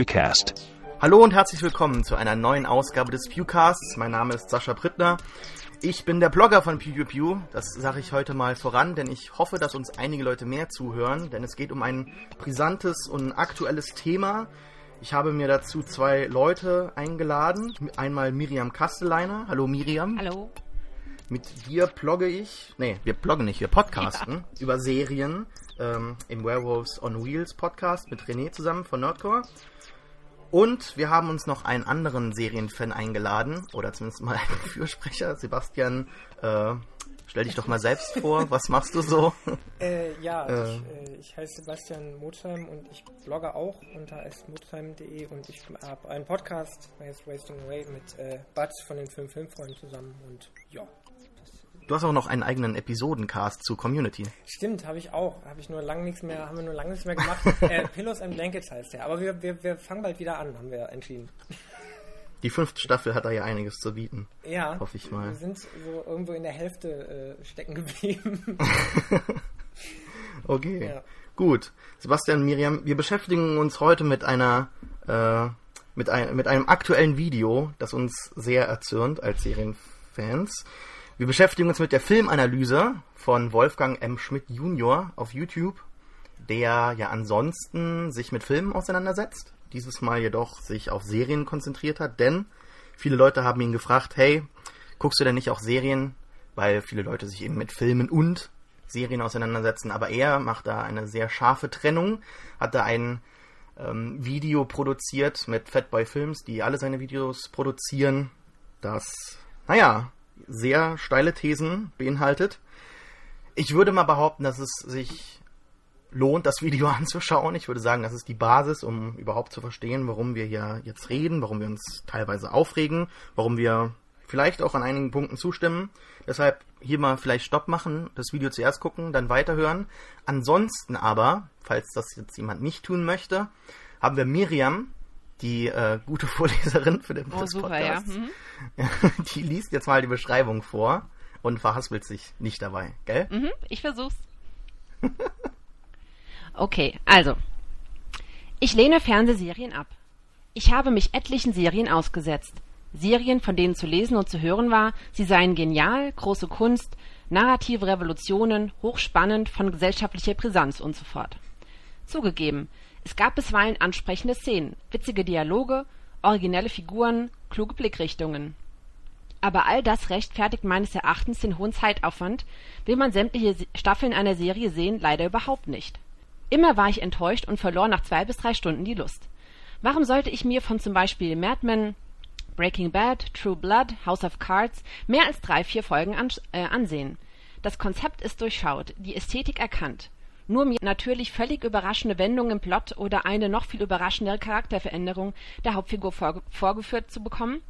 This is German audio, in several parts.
Pewcast. Hallo und herzlich willkommen zu einer neuen Ausgabe des Pewcasts. Mein Name ist Sascha Prittner. Ich bin der Blogger von PewPew. Das sage ich heute mal voran, denn ich hoffe, dass uns einige Leute mehr zuhören, denn es geht um ein brisantes und aktuelles Thema. Ich habe mir dazu zwei Leute eingeladen. Einmal Miriam Kasteleiner. Hallo Miriam. Hallo. Mit dir blogge ich, nee, wir bloggen nicht, wir podcasten ja. über Serien ähm, im Werewolves on Wheels Podcast mit René zusammen von Nerdcore. Und wir haben uns noch einen anderen Serienfan eingeladen, oder zumindest mal einen Fürsprecher. Sebastian, äh, stell dich doch mal selbst vor, was machst du so? Äh, ja, äh. Ich, äh, ich, heiße Sebastian Motheim und ich blogge auch unter smotheim.de und ich habe einen Podcast, heißt Wasting Away, mit äh, Butz von den Film Filmfreunden zusammen und ja. Du hast auch noch einen eigenen Episodencast zu Community. Stimmt, habe ich auch. Habe ich nur lange nichts mehr, haben wir nur lange nichts mehr gemacht. äh, Pillows and Blankets heißt der. Aber wir, wir, wir fangen bald wieder an, haben wir entschieden. Die fünfte Staffel hat da ja einiges zu bieten. Ja. Hoffe ich mal. Wir sind so irgendwo in der Hälfte äh, stecken geblieben. okay. Ja. Gut. Sebastian, Miriam, wir beschäftigen uns heute mit einer äh, mit, ein, mit einem aktuellen Video, das uns sehr erzürnt als Serienfans. Wir beschäftigen uns mit der Filmanalyse von Wolfgang M. Schmidt Jr. auf YouTube, der ja ansonsten sich mit Filmen auseinandersetzt, dieses Mal jedoch sich auf Serien konzentriert hat, denn viele Leute haben ihn gefragt, hey, guckst du denn nicht auch Serien? Weil viele Leute sich eben mit Filmen und Serien auseinandersetzen, aber er macht da eine sehr scharfe Trennung, hat da ein ähm, Video produziert mit Fatboy Films, die alle seine Videos produzieren, das, naja, sehr steile Thesen beinhaltet. Ich würde mal behaupten, dass es sich lohnt, das Video anzuschauen. Ich würde sagen, das ist die Basis, um überhaupt zu verstehen, warum wir hier jetzt reden, warum wir uns teilweise aufregen, warum wir vielleicht auch an einigen Punkten zustimmen. Deshalb hier mal vielleicht Stopp machen, das Video zuerst gucken, dann weiterhören. Ansonsten aber, falls das jetzt jemand nicht tun möchte, haben wir Miriam, die äh, gute Vorleserin für den oh, super, Podcast. Ja. Mhm. Die liest jetzt mal die Beschreibung vor und verhaspelt sich nicht dabei, gell? Mhm, ich versuch's. okay, also. Ich lehne Fernsehserien ab. Ich habe mich etlichen Serien ausgesetzt. Serien, von denen zu lesen und zu hören war, sie seien genial, große Kunst, narrative Revolutionen, hochspannend, von gesellschaftlicher Brisanz und so fort. Zugegeben, es gab bisweilen ansprechende Szenen, witzige Dialoge, originelle Figuren, kluge Blickrichtungen. Aber all das rechtfertigt meines Erachtens den hohen Zeitaufwand, will man sämtliche Staffeln einer Serie sehen, leider überhaupt nicht. Immer war ich enttäuscht und verlor nach zwei bis drei Stunden die Lust. Warum sollte ich mir von zum Beispiel Mad Men, Breaking Bad, True Blood, House of Cards mehr als drei, vier Folgen an, äh, ansehen? Das Konzept ist durchschaut, die Ästhetik erkannt nur mir natürlich völlig überraschende Wendungen im Plot oder eine noch viel überraschendere Charakterveränderung der Hauptfigur vorge vorgeführt zu bekommen?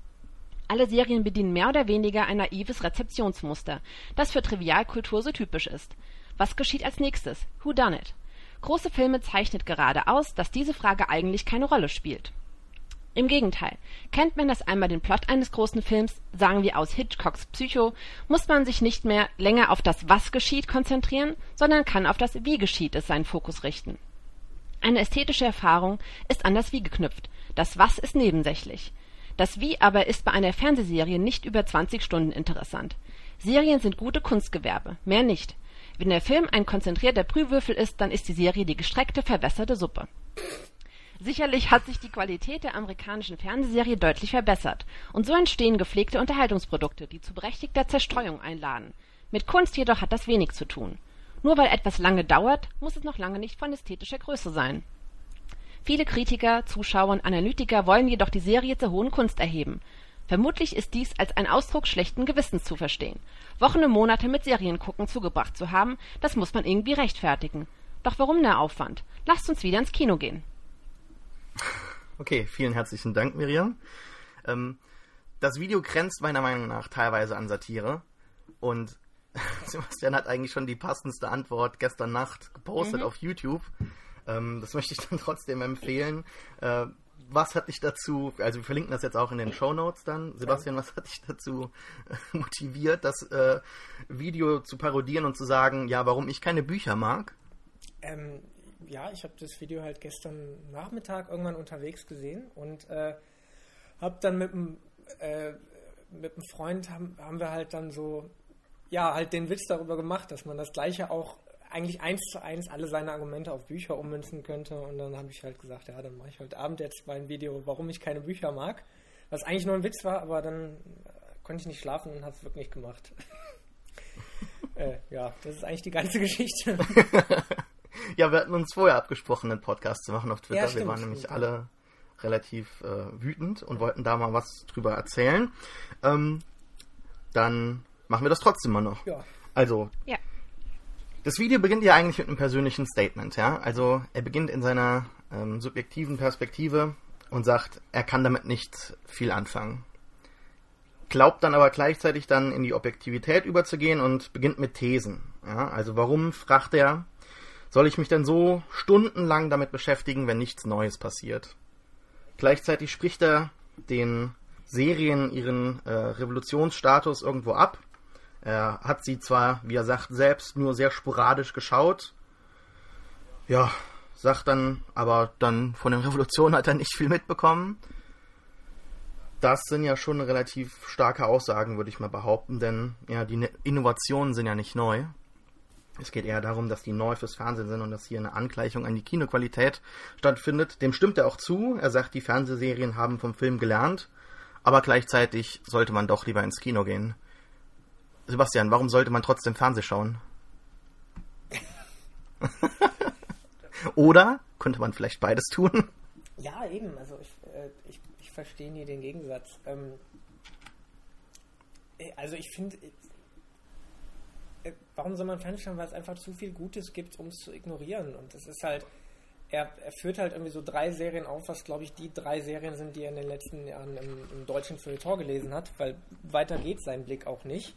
Alle Serien bedienen mehr oder weniger ein naives Rezeptionsmuster, das für Trivialkultur so typisch ist. Was geschieht als nächstes? Who done it? Große Filme zeichnet gerade aus, dass diese Frage eigentlich keine Rolle spielt. Im Gegenteil, kennt man das einmal den Plot eines großen Films, sagen wir aus Hitchcocks Psycho, muss man sich nicht mehr länger auf das Was geschieht konzentrieren, sondern kann auf das Wie geschieht es seinen Fokus richten. Eine ästhetische Erfahrung ist an das Wie geknüpft, das Was ist nebensächlich. Das Wie aber ist bei einer Fernsehserie nicht über 20 Stunden interessant. Serien sind gute Kunstgewerbe, mehr nicht. Wenn der Film ein konzentrierter Brühwürfel ist, dann ist die Serie die gestreckte, verwässerte Suppe. Sicherlich hat sich die Qualität der amerikanischen Fernsehserie deutlich verbessert, und so entstehen gepflegte Unterhaltungsprodukte, die zu berechtigter Zerstreuung einladen. Mit Kunst jedoch hat das wenig zu tun. Nur weil etwas lange dauert, muss es noch lange nicht von ästhetischer Größe sein. Viele Kritiker, Zuschauer und Analytiker wollen jedoch die Serie zur hohen Kunst erheben. Vermutlich ist dies als ein Ausdruck schlechten Gewissens zu verstehen. Wochen und Monate mit Seriengucken zugebracht zu haben, das muss man irgendwie rechtfertigen. Doch warum der Aufwand? Lasst uns wieder ins Kino gehen. Okay, vielen herzlichen Dank, Miriam. Ähm, das Video grenzt meiner Meinung nach teilweise an Satire und Sebastian hat eigentlich schon die passendste Antwort gestern Nacht gepostet mhm. auf YouTube. Ähm, das möchte ich dann trotzdem empfehlen. Äh, was hat dich dazu, also wir verlinken das jetzt auch in den Show Notes dann. Sebastian, was hat dich dazu motiviert, das äh, Video zu parodieren und zu sagen, ja, warum ich keine Bücher mag? Ähm, ja, ich habe das Video halt gestern Nachmittag irgendwann unterwegs gesehen und äh, habe dann mit einem äh, Freund haben, haben wir halt dann so ja halt den Witz darüber gemacht, dass man das gleiche auch eigentlich eins zu eins alle seine Argumente auf Bücher ummünzen könnte und dann habe ich halt gesagt, ja, dann mache ich heute Abend jetzt mein Video, warum ich keine Bücher mag, was eigentlich nur ein Witz war, aber dann konnte ich nicht schlafen und habe es wirklich gemacht. äh, ja, das ist eigentlich die ganze Geschichte. ja, wir hatten uns vorher abgesprochen, einen Podcast zu machen auf Twitter. Ja, stimmt, wir waren nämlich stimmt. alle relativ äh, wütend und wollten da mal was drüber erzählen. Ähm, dann machen wir das trotzdem mal noch. Ja. Also, ja. das Video beginnt ja eigentlich mit einem persönlichen Statement, ja. Also, er beginnt in seiner ähm, subjektiven Perspektive und sagt, er kann damit nicht viel anfangen. Glaubt dann aber gleichzeitig dann in die Objektivität überzugehen und beginnt mit Thesen. Ja, also warum, fragt er, soll ich mich denn so stundenlang damit beschäftigen, wenn nichts Neues passiert? Gleichzeitig spricht er den Serien ihren äh, Revolutionsstatus irgendwo ab. Er hat sie zwar, wie er sagt, selbst nur sehr sporadisch geschaut. Ja, sagt dann, aber dann von den Revolutionen hat er nicht viel mitbekommen. Das sind ja schon relativ starke Aussagen, würde ich mal behaupten, denn ja, die Innovationen sind ja nicht neu. Es geht eher darum, dass die neu fürs Fernsehen sind und dass hier eine Angleichung an die Kinoqualität stattfindet. Dem stimmt er auch zu. Er sagt, die Fernsehserien haben vom Film gelernt, aber gleichzeitig sollte man doch lieber ins Kino gehen. Sebastian, warum sollte man trotzdem Fernseh schauen? Oder könnte man vielleicht beides tun? Ja, eben. Also ich, äh, ich, ich verstehe nie den Gegensatz. Ähm, äh, also ich finde, warum soll man Fernsehen schauen? Weil es einfach zu viel Gutes gibt, um es zu ignorieren. Und es ist halt, er, er, führt halt irgendwie so drei Serien auf, was glaube ich die drei Serien sind, die er in den letzten Jahren im, im deutschen Feuilleton gelesen hat, weil weiter geht sein Blick auch nicht.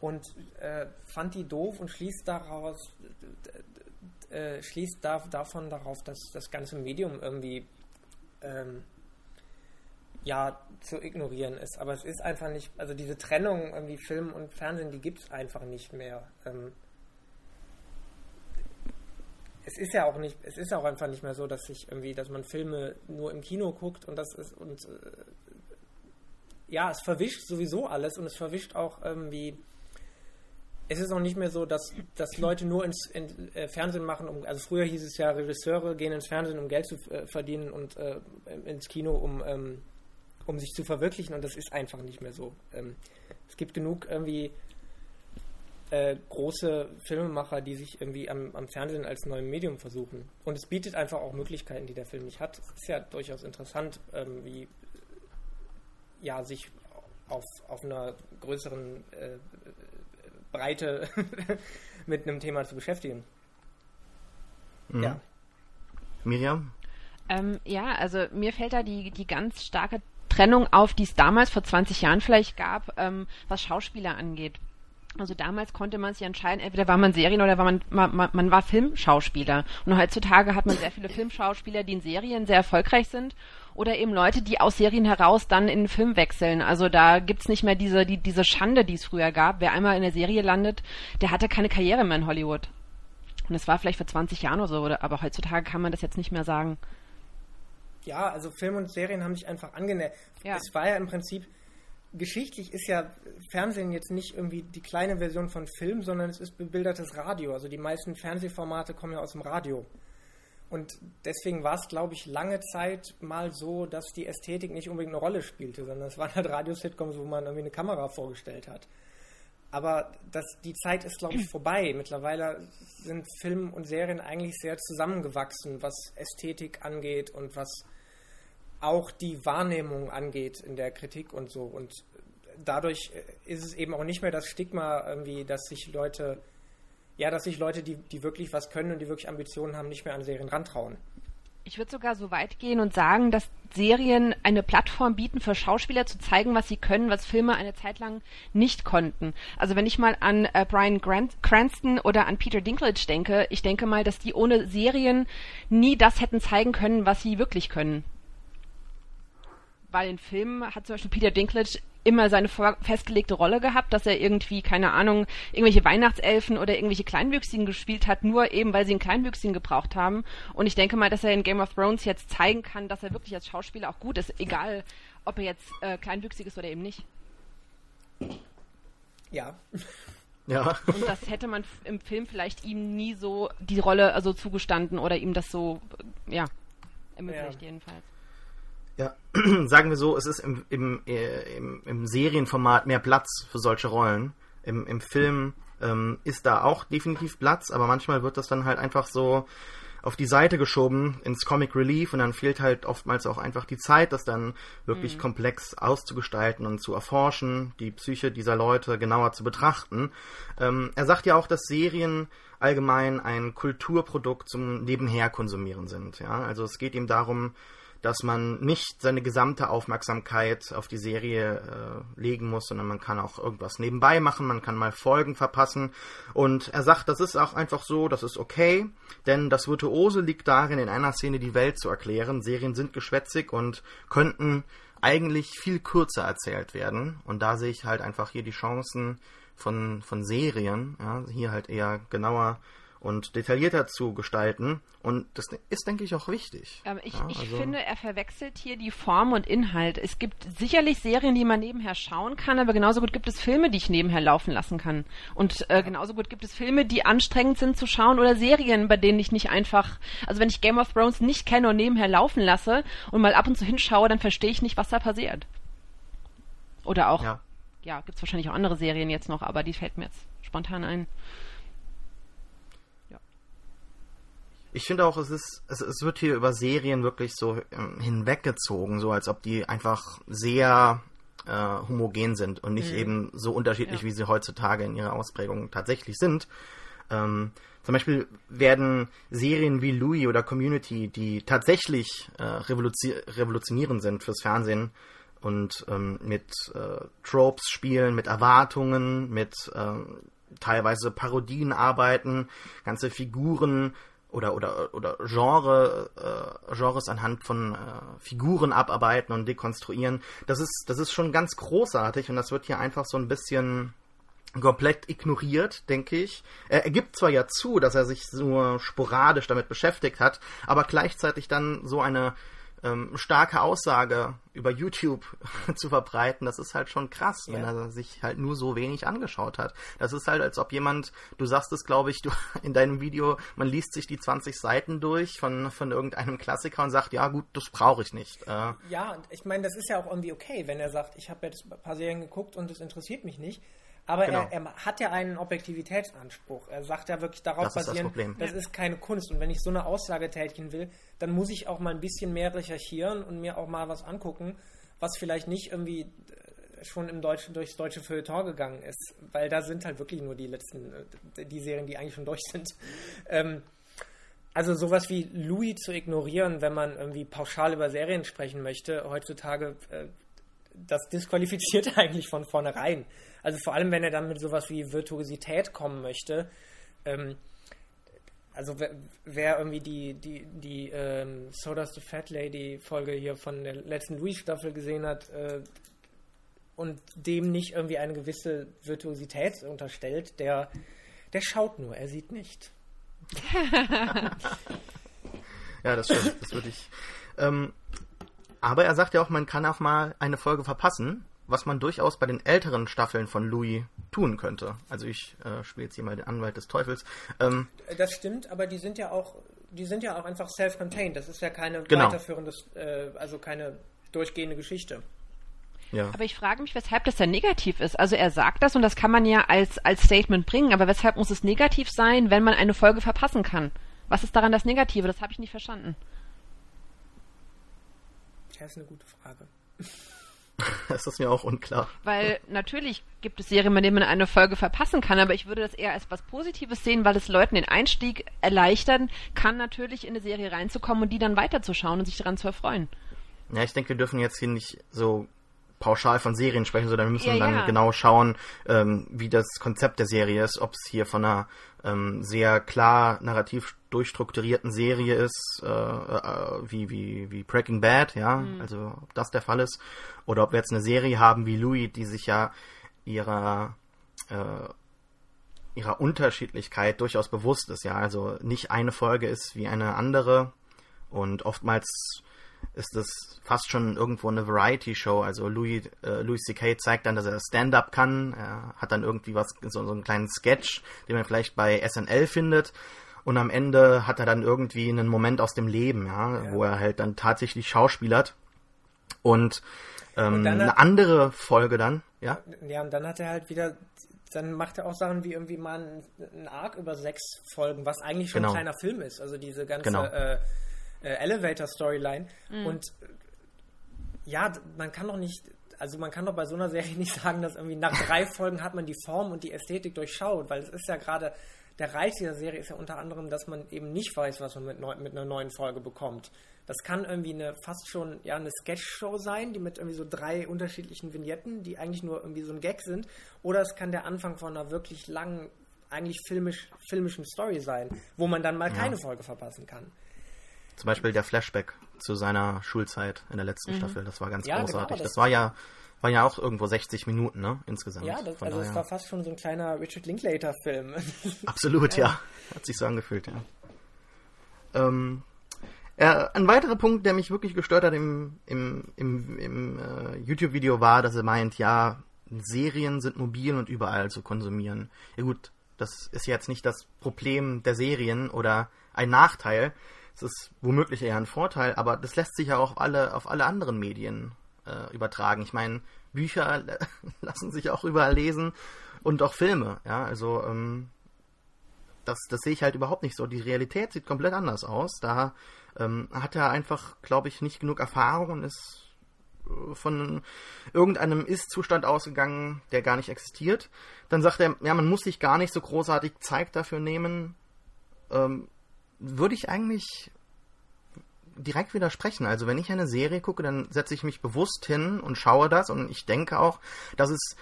Und äh, fand die doof und schließt daraus, äh, schließt da, davon darauf, dass das ganze Medium irgendwie ähm, ja zu ignorieren ist. Aber es ist einfach nicht, also diese Trennung irgendwie Film und Fernsehen, die gibt es einfach nicht mehr. Ähm, es ist ja auch nicht, es ist auch einfach nicht mehr so, dass sich irgendwie, dass man Filme nur im Kino guckt und das ist und äh, ja, es verwischt sowieso alles und es verwischt auch irgendwie es ist auch nicht mehr so, dass, dass Leute nur ins in, äh, Fernsehen machen, um, also früher hieß es ja, Regisseure gehen ins Fernsehen, um Geld zu äh, verdienen und äh, ins Kino, um ähm, um sich zu verwirklichen und das ist einfach nicht mehr so. Ähm, es gibt genug irgendwie äh, große Filmemacher, die sich irgendwie am, am, Fernsehen als neues Medium versuchen. Und es bietet einfach auch Möglichkeiten, die der Film nicht hat. Es ist ja durchaus interessant, ähm, wie ja, sich auf, auf einer größeren äh, Breite mit einem Thema zu beschäftigen. Mhm. Ja. Miriam? Ähm, ja, also mir fällt da die, die ganz starke Trennung auf, die es damals vor 20 Jahren vielleicht gab, ähm, was Schauspieler angeht. Also damals konnte man sich entscheiden, entweder war man Serien oder war man, man, man war Filmschauspieler. Und heutzutage hat man sehr viele Filmschauspieler, die in Serien sehr erfolgreich sind oder eben Leute, die aus Serien heraus dann in den Film wechseln. Also da gibt's nicht mehr diese, die, diese Schande, die es früher gab. Wer einmal in der Serie landet, der hatte keine Karriere mehr in Hollywood. Und das war vielleicht vor 20 Jahren oder so, aber heutzutage kann man das jetzt nicht mehr sagen ja, also Film und Serien haben sich einfach angenähert. Ja. Es war ja im Prinzip, geschichtlich ist ja Fernsehen jetzt nicht irgendwie die kleine Version von Film, sondern es ist bebildertes Radio. Also die meisten Fernsehformate kommen ja aus dem Radio. Und deswegen war es, glaube ich, lange Zeit mal so, dass die Ästhetik nicht unbedingt eine Rolle spielte, sondern es waren halt Radiositcoms, wo man irgendwie eine Kamera vorgestellt hat. Aber das, die Zeit ist, glaube ich, vorbei. Mittlerweile sind Film und Serien eigentlich sehr zusammengewachsen, was Ästhetik angeht und was auch die Wahrnehmung angeht in der Kritik und so. Und dadurch ist es eben auch nicht mehr das Stigma, irgendwie, dass sich Leute, ja, dass sich Leute, die, die wirklich was können und die wirklich Ambitionen haben, nicht mehr an Serien rantrauen. Ich würde sogar so weit gehen und sagen, dass Serien eine Plattform bieten für Schauspieler zu zeigen, was sie können, was Filme eine Zeit lang nicht konnten. Also wenn ich mal an äh, Brian Grant Cranston oder an Peter Dinklage denke, ich denke mal, dass die ohne Serien nie das hätten zeigen können, was sie wirklich können. Weil in Filmen hat zum Beispiel Peter Dinklage immer seine festgelegte Rolle gehabt, dass er irgendwie, keine Ahnung, irgendwelche Weihnachtselfen oder irgendwelche Kleinwüchsigen gespielt hat, nur eben, weil sie einen Kleinwüchsigen gebraucht haben. Und ich denke mal, dass er in Game of Thrones jetzt zeigen kann, dass er wirklich als Schauspieler auch gut ist, egal ob er jetzt äh, kleinwüchsig ist oder eben nicht. Ja. Ja. Und das hätte man im Film vielleicht ihm nie so die Rolle also zugestanden oder ihm das so, ja, ermöglicht ja. jedenfalls. Ja, sagen wir so, es ist im, im, äh, im, im Serienformat mehr Platz für solche Rollen. Im, im Film ähm, ist da auch definitiv Platz, aber manchmal wird das dann halt einfach so auf die Seite geschoben ins Comic Relief und dann fehlt halt oftmals auch einfach die Zeit, das dann wirklich mhm. komplex auszugestalten und zu erforschen, die Psyche dieser Leute genauer zu betrachten. Ähm, er sagt ja auch, dass Serien allgemein ein Kulturprodukt zum Nebenher konsumieren sind. Ja, also es geht ihm darum, dass man nicht seine gesamte Aufmerksamkeit auf die Serie äh, legen muss, sondern man kann auch irgendwas nebenbei machen, man kann mal Folgen verpassen. Und er sagt, das ist auch einfach so, das ist okay, denn das Virtuose liegt darin, in einer Szene die Welt zu erklären. Serien sind geschwätzig und könnten eigentlich viel kürzer erzählt werden. Und da sehe ich halt einfach hier die Chancen von, von Serien, ja, hier halt eher genauer und detaillierter zu gestalten. Und das ist, denke ich, auch wichtig. Aber ich, ja, ich also finde, er verwechselt hier die Form und Inhalt. Es gibt sicherlich Serien, die man nebenher schauen kann, aber genauso gut gibt es Filme, die ich nebenher laufen lassen kann. Und äh, genauso gut gibt es Filme, die anstrengend sind zu schauen oder Serien, bei denen ich nicht einfach, also wenn ich Game of Thrones nicht kenne und nebenher laufen lasse und mal ab und zu hinschaue, dann verstehe ich nicht, was da passiert. Oder auch, ja, ja gibt es wahrscheinlich auch andere Serien jetzt noch, aber die fällt mir jetzt spontan ein. Ich finde auch, es ist, es, es wird hier über Serien wirklich so ähm, hinweggezogen, so als ob die einfach sehr äh, homogen sind und nicht mhm. eben so unterschiedlich, ja. wie sie heutzutage in ihrer Ausprägung tatsächlich sind. Ähm, zum Beispiel werden Serien wie Louis oder Community, die tatsächlich äh, revolutionierend sind fürs Fernsehen und ähm, mit äh, Tropes spielen, mit Erwartungen, mit ähm, teilweise Parodien arbeiten, ganze Figuren oder oder oder Genre äh, Genres anhand von äh, Figuren abarbeiten und dekonstruieren. Das ist das ist schon ganz großartig und das wird hier einfach so ein bisschen komplett ignoriert, denke ich. Er, er gibt zwar ja zu, dass er sich nur sporadisch damit beschäftigt hat, aber gleichzeitig dann so eine ähm, starke Aussage über YouTube zu verbreiten, das ist halt schon krass, ja. wenn er sich halt nur so wenig angeschaut hat. Das ist halt, als ob jemand, du sagst es, glaube ich, du in deinem Video, man liest sich die 20 Seiten durch von, von irgendeinem Klassiker und sagt, ja gut, das brauche ich nicht. Äh, ja, ich meine, das ist ja auch irgendwie okay, wenn er sagt, ich habe jetzt ein paar Serien geguckt und es interessiert mich nicht. Aber genau. er, er, hat ja einen Objektivitätsanspruch. Er sagt ja wirklich darauf das basierend, das, das ist keine Kunst. Und wenn ich so eine Aussage tätigen will, dann muss ich auch mal ein bisschen mehr recherchieren und mir auch mal was angucken, was vielleicht nicht irgendwie äh, schon im Deutschen durchs deutsche Feuilleton gegangen ist, weil da sind halt wirklich nur die letzten, äh, die Serien, die eigentlich schon durch sind. Ähm, also sowas wie Louis zu ignorieren, wenn man irgendwie pauschal über Serien sprechen möchte, heutzutage, äh, das disqualifiziert eigentlich von vornherein. Also vor allem, wenn er dann mit sowas wie Virtuosität kommen möchte. Ähm, also wer, wer, irgendwie die, die, die ähm, Soda's the Fat Lady Folge hier von der letzten Louis-Staffel gesehen hat äh, und dem nicht irgendwie eine gewisse Virtuosität unterstellt, der, der schaut nur, er sieht nicht. ja, das stimmt, das würde ich. Ähm, aber er sagt ja auch, man kann auch mal eine Folge verpassen was man durchaus bei den älteren Staffeln von Louis tun könnte. Also ich äh, spiele jetzt hier mal den Anwalt des Teufels. Ähm, das stimmt, aber die sind ja auch, die sind ja auch einfach self-contained. Das ist ja keine genau. weiterführende, äh, also keine durchgehende Geschichte. Ja. Aber ich frage mich, weshalb das dann negativ ist. Also er sagt das und das kann man ja als, als Statement bringen, aber weshalb muss es negativ sein, wenn man eine Folge verpassen kann? Was ist daran das Negative? Das habe ich nicht verstanden. Das ist eine gute Frage. das ist mir auch unklar. Weil natürlich gibt es Serien, bei denen man eine Folge verpassen kann, aber ich würde das eher als was Positives sehen, weil es Leuten den Einstieg erleichtern kann, natürlich in eine Serie reinzukommen und die dann weiterzuschauen und sich daran zu erfreuen. Ja, ich denke, wir dürfen jetzt hier nicht so pauschal von Serien sprechen, sondern wir müssen ja, dann ja. genau schauen, ähm, wie das Konzept der Serie ist, ob es hier von einer ähm, sehr klar narrativ durchstrukturierten Serie ist, äh, äh, wie, wie, wie Breaking Bad, ja, mhm. also ob das der Fall ist, oder ob wir jetzt eine Serie haben wie Louis, die sich ja ihrer äh, ihrer Unterschiedlichkeit durchaus bewusst ist, ja, also nicht eine Folge ist wie eine andere und oftmals ist es fast schon irgendwo eine Variety-Show. Also Louis, äh, Louis C.K. zeigt dann, dass er Stand-up kann. Er hat dann irgendwie was, so, so einen kleinen Sketch, den man vielleicht bei SNL findet. Und am Ende hat er dann irgendwie einen Moment aus dem Leben, ja, ja. wo er halt dann tatsächlich schauspielert. Und, ähm, und eine hat, andere Folge dann, ja. Ja, und dann hat er halt wieder, dann macht er auch Sachen wie irgendwie mal ein Arc über sechs Folgen, was eigentlich schon genau. ein kleiner Film ist. Also diese ganze genau. äh, äh, Elevator-Storyline. Mhm. Und ja, man kann doch nicht, also man kann doch bei so einer Serie nicht sagen, dass irgendwie nach drei Folgen hat man die Form und die Ästhetik durchschaut, weil es ist ja gerade, der Reiz dieser Serie ist ja unter anderem, dass man eben nicht weiß, was man mit, neu, mit einer neuen Folge bekommt. Das kann irgendwie eine fast schon ja eine Sketch-Show sein, die mit irgendwie so drei unterschiedlichen Vignetten, die eigentlich nur irgendwie so ein Gag sind, oder es kann der Anfang von einer wirklich langen, eigentlich filmisch, filmischen Story sein, wo man dann mal ja. keine Folge verpassen kann. Zum Beispiel der Flashback zu seiner Schulzeit in der letzten mhm. Staffel. Das war ganz ja, genau, großartig. Genau, das, das, war ja war ja auch irgendwo 60 Minuten, ne? Insgesamt. Ja, das, also es war fast schon so ein kleiner Richard Linklater-Film. Absolut, ja. ja. Hat sich so angefühlt, ja. Ähm, äh, ein weiterer Punkt, der mich wirklich gestört hat im, im, im, im äh, YouTube-Video war, dass er meint, ja, Serien sind mobil und überall zu konsumieren. Ja gut, das ist jetzt nicht das Problem der Serien oder ein Nachteil, es ist womöglich eher ein Vorteil, aber das lässt sich ja auch auf alle, auf alle anderen Medien äh, übertragen. Ich meine, Bücher lassen sich auch überall lesen und auch Filme, ja, also ähm, das, das sehe ich halt überhaupt nicht so. Die Realität sieht komplett anders aus. Da ähm, hat er einfach, glaube ich, nicht genug Erfahrung und ist äh, von irgendeinem Ist-Zustand ausgegangen, der gar nicht existiert. Dann sagt er, ja, man muss sich gar nicht so großartig Zeit dafür nehmen. Ähm, würde ich eigentlich direkt widersprechen. Also wenn ich eine Serie gucke, dann setze ich mich bewusst hin und schaue das und ich denke auch, dass es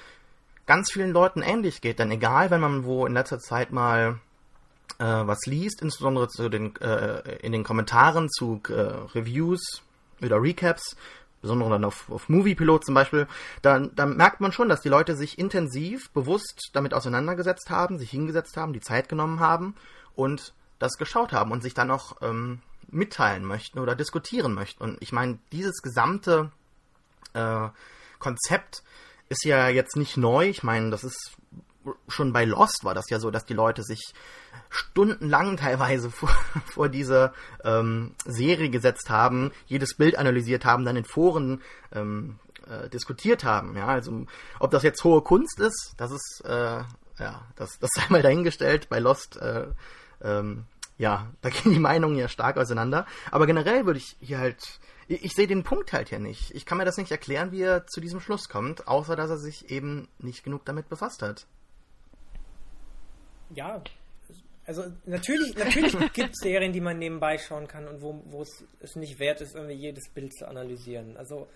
ganz vielen Leuten ähnlich geht. Denn egal, wenn man wo in letzter Zeit mal äh, was liest, insbesondere zu den, äh, in den Kommentaren zu äh, Reviews oder Recaps, besonders dann auf, auf Moviepilot zum Beispiel, dann, dann merkt man schon, dass die Leute sich intensiv, bewusst damit auseinandergesetzt haben, sich hingesetzt haben, die Zeit genommen haben und das geschaut haben und sich dann auch ähm, mitteilen möchten oder diskutieren möchten. Und ich meine, dieses gesamte äh, Konzept ist ja jetzt nicht neu. Ich meine, das ist schon bei Lost war das ja so, dass die Leute sich stundenlang teilweise vor, vor diese ähm, Serie gesetzt haben, jedes Bild analysiert haben, dann in Foren ähm, äh, diskutiert haben. Ja, also ob das jetzt hohe Kunst ist, das ist äh, ja, das, das sei mal dahingestellt. Bei Lost äh, ähm, ja, da gehen die Meinungen ja stark auseinander. Aber generell würde ich hier halt, ich, ich sehe den Punkt halt hier nicht. Ich kann mir das nicht erklären, wie er zu diesem Schluss kommt, außer dass er sich eben nicht genug damit befasst hat. Ja, also natürlich, natürlich gibt es Serien, die man nebenbei schauen kann und wo, wo es, es nicht wert ist, irgendwie jedes Bild zu analysieren. Also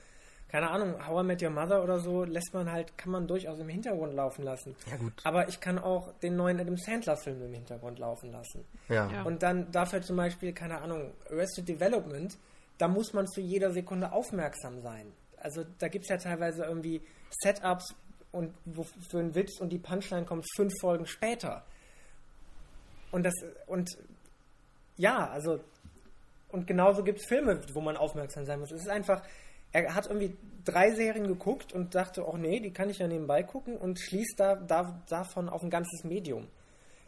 keine Ahnung, How I Met Your Mother oder so, lässt man halt, kann man durchaus im Hintergrund laufen lassen. Ja, gut. Aber ich kann auch den neuen Adam Sandler-Film im Hintergrund laufen lassen. Ja. ja. Und dann dafür zum Beispiel, keine Ahnung, Arrested Development, da muss man zu jeder Sekunde aufmerksam sein. Also da gibt es ja teilweise irgendwie Setups und wo, für einen Witz und die Punchline kommt fünf Folgen später. Und das, und ja, also, und genauso gibt es Filme, wo man aufmerksam sein muss. Es ist einfach, er hat irgendwie drei Serien geguckt und dachte, oh nee, die kann ich ja nebenbei gucken und schließt da, da davon auf ein ganzes Medium.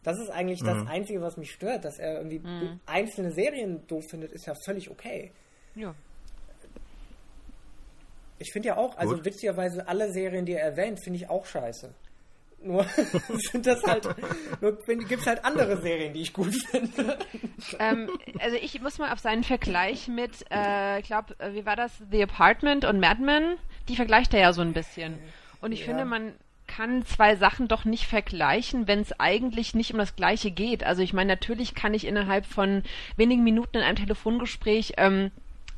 Das ist eigentlich mhm. das Einzige, was mich stört, dass er irgendwie mhm. einzelne Serien doof findet, ist ja völlig okay. Ja. Ich finde ja auch, also Gut. witzigerweise alle Serien, die er erwähnt, finde ich auch scheiße. Nur sind das halt, nur gibt es halt andere Serien, die ich gut finde. Ähm, also ich muss mal auf seinen Vergleich mit, äh, ich glaube, äh, wie war das, The Apartment und Mad Men, die vergleicht er ja so ein bisschen. Und ich ja. finde, man kann zwei Sachen doch nicht vergleichen, wenn es eigentlich nicht um das Gleiche geht. Also ich meine, natürlich kann ich innerhalb von wenigen Minuten in einem Telefongespräch ähm,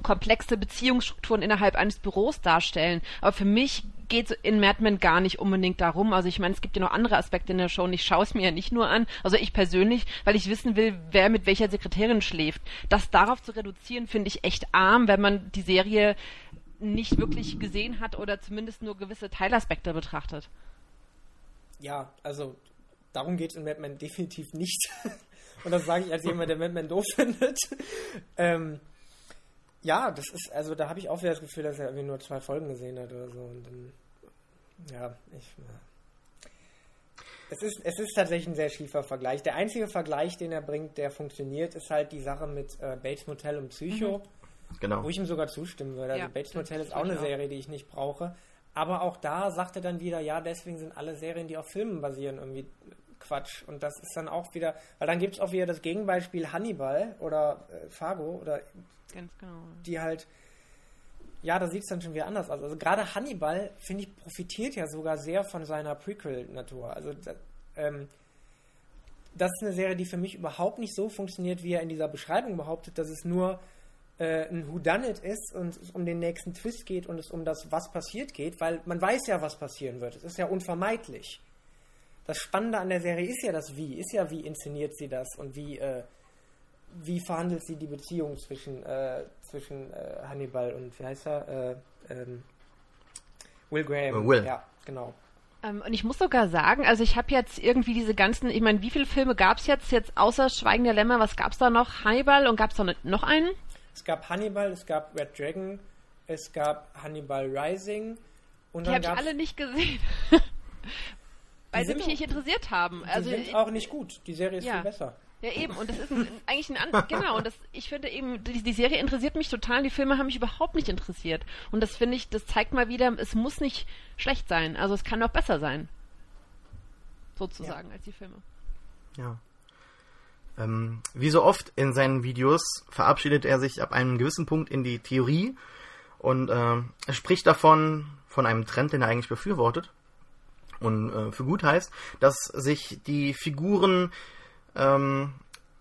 komplexe Beziehungsstrukturen innerhalb eines Büros darstellen. Aber für mich geht in Mad Men gar nicht unbedingt darum. Also ich meine, es gibt ja noch andere Aspekte in der Show und ich schaue es mir ja nicht nur an, also ich persönlich, weil ich wissen will, wer mit welcher Sekretärin schläft. Das darauf zu reduzieren, finde ich echt arm, wenn man die Serie nicht wirklich gesehen hat oder zumindest nur gewisse Teilaspekte betrachtet. Ja, also darum geht es in Mad Men definitiv nicht. und das sage ich als jemand, der Mad Men doof findet. ähm, ja, das ist, also da habe ich auch wieder das Gefühl, dass er irgendwie nur zwei Folgen gesehen hat oder so. Und dann, ja, ich. Ja. Es ist, es ist tatsächlich ein sehr schiefer Vergleich. Der einzige Vergleich, den er bringt, der funktioniert, ist halt die Sache mit äh, Bates Motel und Psycho. Mhm. Genau. Wo ich ihm sogar zustimmen würde. Also ja, Bates Motel ist auch eine Serie, die ich nicht brauche. Aber auch da sagt er dann wieder, ja, deswegen sind alle Serien, die auf Filmen basieren, irgendwie Quatsch. Und das ist dann auch wieder, weil dann gibt es auch wieder das Gegenbeispiel Hannibal oder äh, Fargo oder Ganz genau. die halt, ja, da sieht es dann schon wieder anders aus. Also gerade Hannibal, finde ich, profitiert ja sogar sehr von seiner Prequel-Natur. Also ähm, das ist eine Serie, die für mich überhaupt nicht so funktioniert, wie er in dieser Beschreibung behauptet, dass es nur äh, ein Whodunit ist und es um den nächsten Twist geht und es um das, was passiert geht, weil man weiß ja, was passieren wird. Es ist ja unvermeidlich das Spannende an der Serie ist ja das Wie, ist ja, wie inszeniert sie das und wie, äh, wie verhandelt sie die Beziehung zwischen, äh, zwischen äh, Hannibal und, wie heißt er? Äh, ähm, Will Graham. Äh, Will. Ja, genau. Ähm, und ich muss sogar sagen, also ich habe jetzt irgendwie diese ganzen, ich meine, wie viele Filme gab es jetzt, jetzt außer Schweigen der Lämmer, was gab es da noch? Hannibal und gab es da noch einen? Es gab Hannibal, es gab Red Dragon, es gab Hannibal Rising. Und die habe ich alle nicht gesehen. weil sie mich nicht interessiert haben. Die also, sind auch nicht gut. Die Serie ist ja. viel besser. Ja, eben. Und das ist ein, eigentlich ein anderes. genau. Und das, ich finde eben, die, die, Serie interessiert mich total. Die Filme haben mich überhaupt nicht interessiert. Und das finde ich, das zeigt mal wieder, es muss nicht schlecht sein. Also es kann auch besser sein. Sozusagen, ja. als die Filme. Ja. Ähm, wie so oft in seinen Videos verabschiedet er sich ab einem gewissen Punkt in die Theorie und äh, er spricht davon, von einem Trend, den er eigentlich befürwortet und äh, für gut heißt, dass sich die Figuren ähm,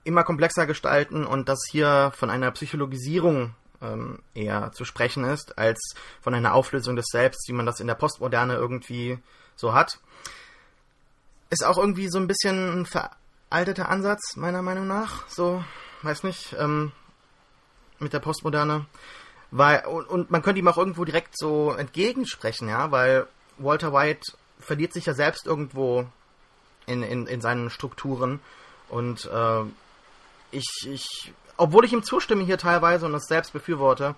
immer komplexer gestalten und dass hier von einer Psychologisierung ähm, eher zu sprechen ist, als von einer Auflösung des Selbst, wie man das in der Postmoderne irgendwie so hat. Ist auch irgendwie so ein bisschen ein veralteter Ansatz, meiner Meinung nach. So, weiß nicht, ähm, mit der Postmoderne. Weil, und, und man könnte ihm auch irgendwo direkt so entgegensprechen, ja, weil Walter White verliert sich ja selbst irgendwo in, in, in seinen Strukturen. Und äh, ich, ich, obwohl ich ihm zustimme hier teilweise und das selbst befürworte,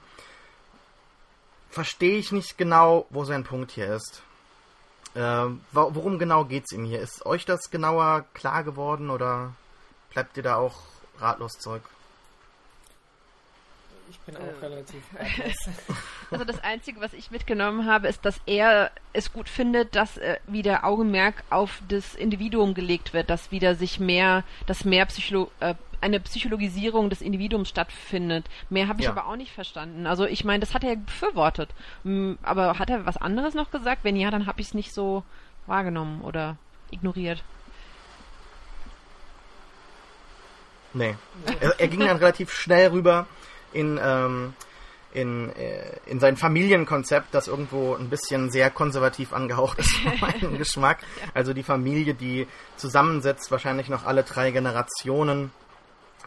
verstehe ich nicht genau, wo sein Punkt hier ist. Äh, worum genau geht es ihm hier? Ist euch das genauer klar geworden oder bleibt ihr da auch ratlos zurück? Ich bin auch äh. relativ. also das Einzige, was ich mitgenommen habe, ist, dass er es gut findet, dass äh, wieder Augenmerk auf das Individuum gelegt wird, dass wieder sich mehr, dass mehr Psycholo äh, eine Psychologisierung des Individuums stattfindet. Mehr habe ich ja. aber auch nicht verstanden. Also ich meine, das hat er befürwortet. Aber hat er was anderes noch gesagt? Wenn ja, dann habe ich es nicht so wahrgenommen oder ignoriert. Nee. Er, er ging dann relativ schnell rüber in, ähm, in, äh, in sein Familienkonzept, das irgendwo ein bisschen sehr konservativ angehaucht ist, für meinen Geschmack. Also die Familie, die zusammensetzt, wahrscheinlich noch alle drei Generationen.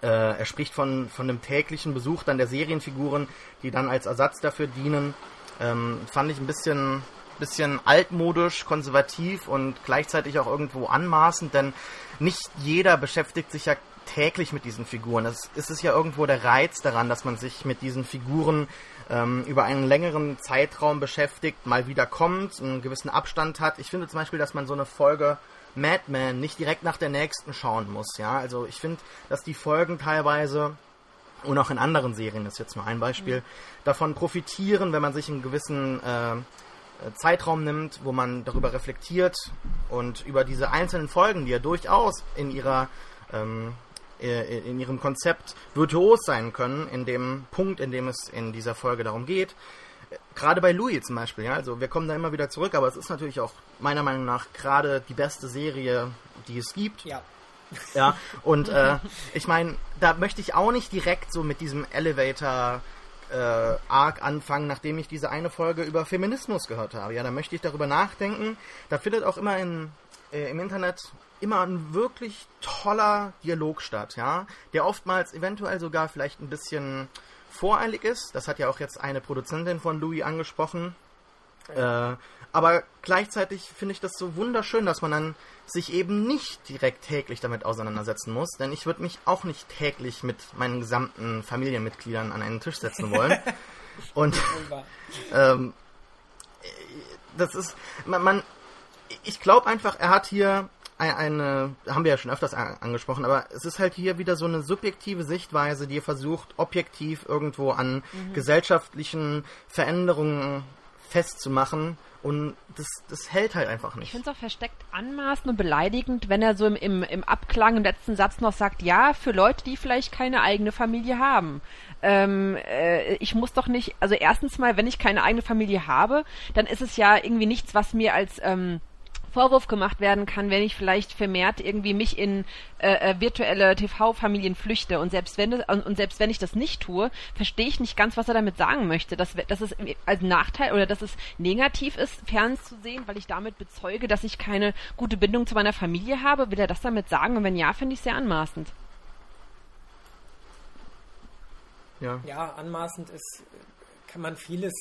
Äh, er spricht von, von einem täglichen Besuch dann der Serienfiguren, die dann als Ersatz dafür dienen. Ähm, fand ich ein bisschen, bisschen altmodisch, konservativ und gleichzeitig auch irgendwo anmaßend, denn nicht jeder beschäftigt sich ja täglich mit diesen Figuren. Es, es ist ja irgendwo der Reiz daran, dass man sich mit diesen Figuren ähm, über einen längeren Zeitraum beschäftigt, mal wieder kommt, einen gewissen Abstand hat. Ich finde zum Beispiel, dass man so eine Folge Madman nicht direkt nach der nächsten schauen muss. Ja, also ich finde, dass die Folgen teilweise und auch in anderen Serien, das ist jetzt nur ein Beispiel, mhm. davon profitieren, wenn man sich einen gewissen äh, Zeitraum nimmt, wo man darüber reflektiert und über diese einzelnen Folgen, die ja durchaus in ihrer ähm, äh, in ihrem Konzept virtuos sein können, in dem Punkt, in dem es in dieser Folge darum geht. Gerade bei Louis zum Beispiel, ja, also wir kommen da immer wieder zurück, aber es ist natürlich auch meiner Meinung nach gerade die beste Serie, die es gibt. Ja. Ja, und äh, ich meine, da möchte ich auch nicht direkt so mit diesem Elevator äh, arg anfangen, nachdem ich diese eine Folge über Feminismus gehört habe. Ja, da möchte ich darüber nachdenken. Da findet auch immer in, äh, im Internet immer ein wirklich toller Dialog statt, ja, der oftmals eventuell sogar vielleicht ein bisschen voreilig ist. Das hat ja auch jetzt eine Produzentin von Louis angesprochen. Äh, aber gleichzeitig finde ich das so wunderschön, dass man dann sich eben nicht direkt täglich damit auseinandersetzen muss, denn ich würde mich auch nicht täglich mit meinen gesamten Familienmitgliedern an einen Tisch setzen wollen. Und ähm, das ist, man, man ich glaube einfach, er hat hier eine, haben wir ja schon öfters angesprochen, aber es ist halt hier wieder so eine subjektive Sichtweise, die versucht, objektiv irgendwo an mhm. gesellschaftlichen Veränderungen festzumachen und das, das hält halt einfach nicht. Ich finde es auch versteckt anmaßend und beleidigend, wenn er so im, im, im Abklang im letzten Satz noch sagt, ja, für Leute, die vielleicht keine eigene Familie haben. Ähm, äh, ich muss doch nicht, also erstens mal, wenn ich keine eigene Familie habe, dann ist es ja irgendwie nichts, was mir als ähm, Vorwurf gemacht werden kann, wenn ich vielleicht vermehrt irgendwie mich in äh, äh virtuelle TV-Familien flüchte und selbst wenn und, und, selbst wenn ich das nicht tue, verstehe ich nicht ganz, was er damit sagen möchte, dass, dass es als Nachteil oder dass es negativ ist, fernzusehen, weil ich damit bezeuge, dass ich keine gute Bindung zu meiner Familie habe. Will er das damit sagen? Und wenn ja, finde ich sehr anmaßend. Ja. ja, anmaßend ist kann man vieles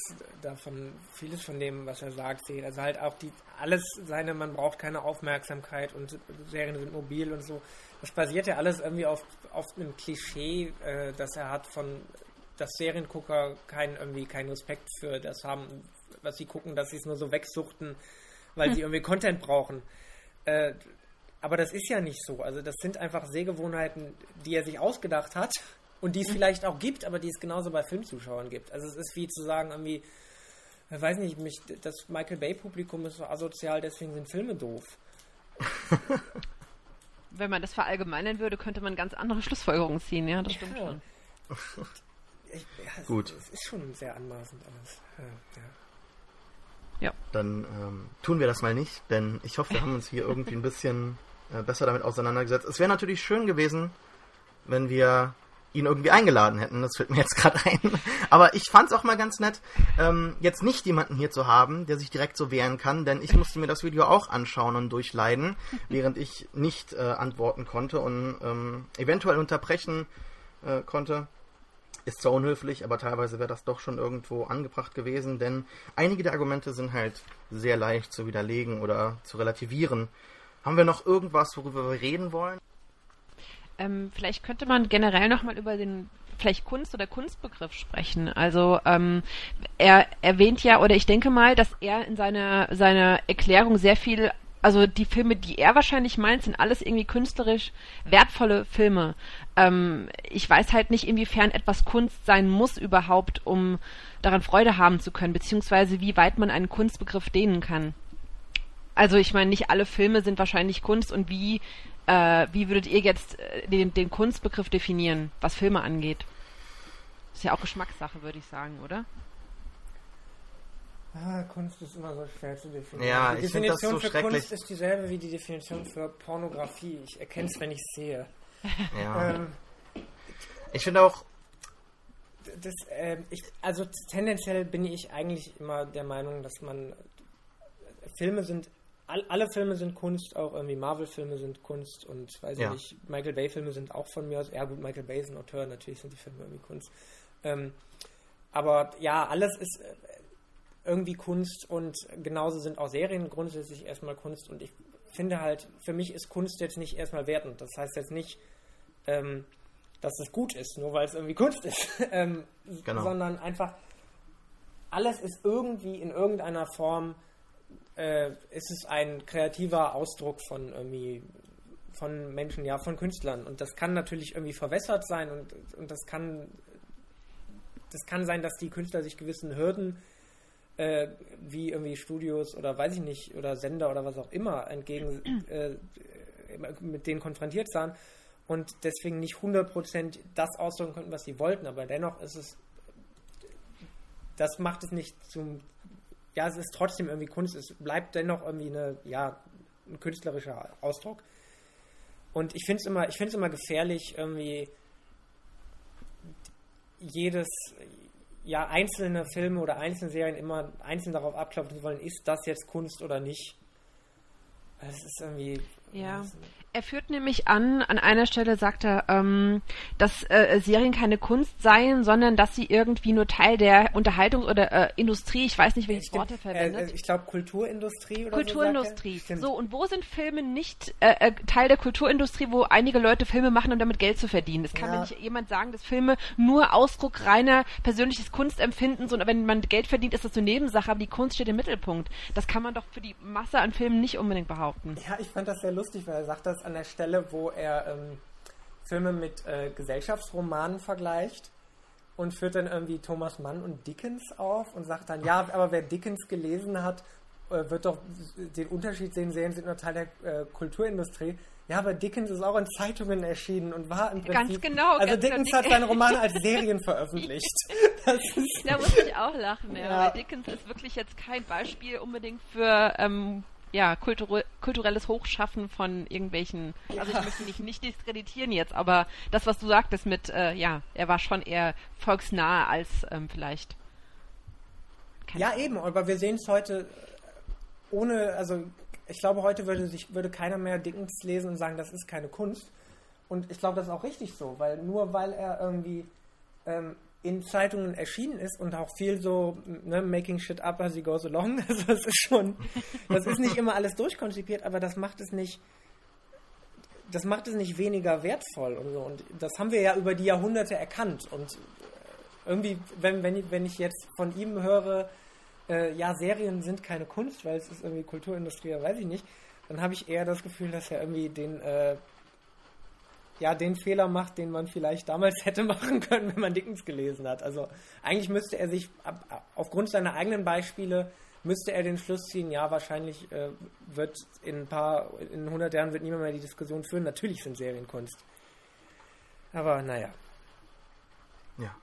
davon, vieles von dem, was er sagt, sehen. Also halt auch die, alles seine, man braucht keine Aufmerksamkeit und Serien sind mobil und so. Das basiert ja alles irgendwie auf, auf einem Klischee, äh, das er hat von, dass Seriengucker keinen irgendwie keinen Respekt für das haben, was sie gucken, dass sie es nur so wegsuchten, weil hm. sie irgendwie Content brauchen. Äh, aber das ist ja nicht so. Also das sind einfach Sehgewohnheiten, die er sich ausgedacht hat und die es vielleicht auch gibt, aber die es genauso bei Filmzuschauern gibt. Also es ist wie zu sagen, irgendwie, ich weiß nicht, mich, das Michael Bay-Publikum ist so asozial, deswegen sind Filme doof. Wenn man das verallgemeinern würde, könnte man ganz andere Schlussfolgerungen ziehen, ja, das ja. stimmt schon. Ich, ja, es, Gut. Es ist schon sehr anmaßend alles. Ja. ja. Dann ähm, tun wir das mal nicht, denn ich hoffe, wir haben uns hier irgendwie ein bisschen äh, besser damit auseinandergesetzt. Es wäre natürlich schön gewesen, wenn wir ihn irgendwie eingeladen hätten. Das fällt mir jetzt gerade ein. Aber ich fand es auch mal ganz nett, ähm, jetzt nicht jemanden hier zu haben, der sich direkt so wehren kann, denn ich musste mir das Video auch anschauen und durchleiden, während ich nicht äh, antworten konnte und ähm, eventuell unterbrechen äh, konnte. Ist zwar unhöflich, aber teilweise wäre das doch schon irgendwo angebracht gewesen, denn einige der Argumente sind halt sehr leicht zu widerlegen oder zu relativieren. Haben wir noch irgendwas, worüber wir reden wollen? Ähm, vielleicht könnte man generell nochmal über den vielleicht Kunst oder Kunstbegriff sprechen. Also ähm, er erwähnt ja, oder ich denke mal, dass er in seiner seiner Erklärung sehr viel, also die Filme, die er wahrscheinlich meint, sind alles irgendwie künstlerisch wertvolle Filme. Ähm, ich weiß halt nicht, inwiefern etwas Kunst sein muss überhaupt, um daran Freude haben zu können, beziehungsweise wie weit man einen Kunstbegriff dehnen kann. Also ich meine, nicht alle Filme sind wahrscheinlich Kunst und wie äh, wie würdet ihr jetzt äh, den, den Kunstbegriff definieren, was Filme angeht? Ist ja auch Geschmackssache, würde ich sagen, oder? Ah, Kunst ist immer so schwer zu definieren. Ja, die Definition so für Kunst ist dieselbe wie die Definition für Pornografie. Ich erkenne es, wenn ich es sehe. Ja. ähm, ich finde auch. Das, äh, ich, also tendenziell bin ich eigentlich immer der Meinung, dass man Filme sind all, alle Filme sind Kunst, auch irgendwie Marvel-Filme sind Kunst und weiß ja. ich nicht, Michael Bay-Filme sind auch von mir aus, ja gut, Michael Bay ist ein Autor, natürlich sind die Filme irgendwie Kunst. Ähm, aber ja, alles ist äh, irgendwie Kunst und genauso sind auch Serien grundsätzlich erstmal Kunst und ich finde halt, für mich ist Kunst jetzt nicht erstmal wertend. Das heißt jetzt nicht, ähm, dass es gut ist, nur weil es irgendwie Kunst ist, ähm, genau. sondern einfach alles ist irgendwie in irgendeiner Form äh, ist es ein kreativer Ausdruck von irgendwie von Menschen, ja, von Künstlern. Und das kann natürlich irgendwie verwässert sein und, und das kann das kann sein, dass die Künstler sich gewissen Hürden äh, wie irgendwie Studios oder weiß ich nicht, oder Sender oder was auch immer entgegen äh, mit denen konfrontiert sahen und deswegen nicht 100% das ausdrücken konnten, was sie wollten, aber dennoch ist es das macht es nicht zum ja, es ist trotzdem irgendwie Kunst, es bleibt dennoch irgendwie eine, ja, ein künstlerischer Ausdruck. Und ich finde es immer, immer gefährlich, irgendwie jedes, ja einzelne Filme oder einzelne Serien immer einzeln darauf abklopfen wollen, ist das jetzt Kunst oder nicht. Das ist irgendwie. Ja. Er führt nämlich an, an einer Stelle sagt er, ähm, dass äh, Serien keine Kunst seien, sondern dass sie irgendwie nur Teil der Unterhaltungs- oder äh, Industrie, ich weiß nicht, welches Wort er verwendet. Äh, ich glaube Kulturindustrie oder Kulturindustrie. So, so, und wo sind Filme nicht äh, äh, Teil der Kulturindustrie, wo einige Leute Filme machen, um damit Geld zu verdienen? Es kann ja. mir nicht jemand sagen, dass Filme nur Ausdruck reiner persönliches Kunstempfindens und wenn man Geld verdient, ist das so Nebensache, aber die Kunst steht im Mittelpunkt. Das kann man doch für die Masse an Filmen nicht unbedingt behaupten. Ja, ich fand das sehr lustig, weil er sagt das an der Stelle, wo er ähm, Filme mit äh, Gesellschaftsromanen vergleicht und führt dann irgendwie Thomas Mann und Dickens auf und sagt dann, ja, aber wer Dickens gelesen hat, äh, wird doch den Unterschied sehen, sehen, sind nur Teil der äh, Kulturindustrie. Ja, aber Dickens ist auch in Zeitungen erschienen und war im Prinzip. Ganz genau. Also ganz genau. Dickens genau. hat seine Romane als Serien veröffentlicht. da muss ich auch lachen, ja. ja. Weil Dickens ist wirklich jetzt kein Beispiel unbedingt für ähm, ja, kultur kulturelles Hochschaffen von irgendwelchen, also ich möchte nicht, nicht diskreditieren jetzt, aber das, was du sagtest mit, äh, ja, er war schon eher volksnah als ähm, vielleicht. Ja, Ahnung. eben, aber wir sehen es heute äh, ohne, also ich glaube, heute würde sich würde keiner mehr Dickens lesen und sagen, das ist keine Kunst. Und ich glaube, das ist auch richtig so, weil nur weil er irgendwie ähm, in Zeitungen erschienen ist und auch viel so ne, making shit up as he goes along. Also das ist schon, das ist nicht immer alles durchkonzipiert, aber das macht es nicht, das macht es nicht weniger wertvoll und so. Und das haben wir ja über die Jahrhunderte erkannt. Und irgendwie, wenn, wenn, ich, wenn ich jetzt von ihm höre, äh, ja, Serien sind keine Kunst, weil es ist irgendwie Kulturindustrie, weiß ich nicht, dann habe ich eher das Gefühl, dass er irgendwie den äh, ja den Fehler macht, den man vielleicht damals hätte machen können, wenn man Dickens gelesen hat. Also eigentlich müsste er sich aufgrund seiner eigenen Beispiele müsste er den Schluss ziehen, ja, wahrscheinlich äh, wird in ein paar, in 100 Jahren wird niemand mehr die Diskussion führen. Natürlich sind Serien Kunst. Aber naja. Ja.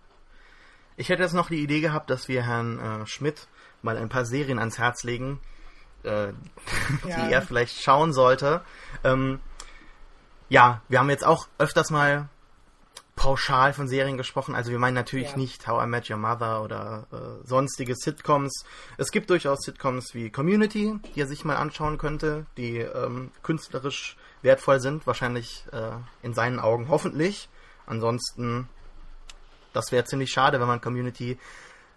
Ich hätte jetzt noch die Idee gehabt, dass wir Herrn äh, Schmidt mal ein paar Serien ans Herz legen, äh, ja. die er vielleicht schauen sollte. Ähm, ja, wir haben jetzt auch öfters mal pauschal von Serien gesprochen. Also wir meinen natürlich ja. nicht How I Met Your Mother oder äh, sonstige Sitcoms. Es gibt durchaus Sitcoms wie Community, die er sich mal anschauen könnte, die ähm, künstlerisch wertvoll sind, wahrscheinlich äh, in seinen Augen hoffentlich. Ansonsten, das wäre ziemlich schade, wenn man Community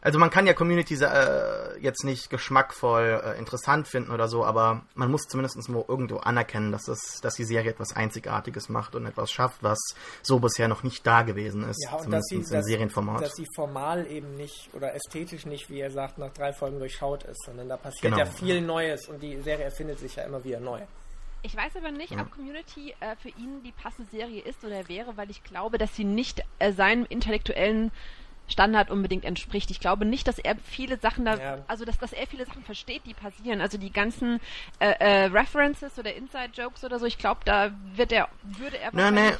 also man kann ja Community äh, jetzt nicht geschmackvoll äh, interessant finden oder so, aber man muss zumindest irgendwo anerkennen, dass, es, dass die Serie etwas Einzigartiges macht und etwas schafft, was so bisher noch nicht da gewesen ist. Ja, und dass sie, im Serienformat. Dass sie formal eben nicht oder ästhetisch nicht, wie er sagt, nach drei Folgen durchschaut ist, sondern da passiert genau. ja viel Neues und die Serie erfindet sich ja immer wieder neu. Ich weiß aber nicht, ja. ob Community äh, für ihn die passende Serie ist oder wäre, weil ich glaube, dass sie nicht äh, seinem intellektuellen Standard unbedingt entspricht. Ich glaube nicht, dass er viele Sachen da, ja. also dass, dass er viele Sachen versteht, die passieren. Also die ganzen äh, äh, References oder Inside-Jokes oder so, ich glaube, da wird er, würde er Nee, nee,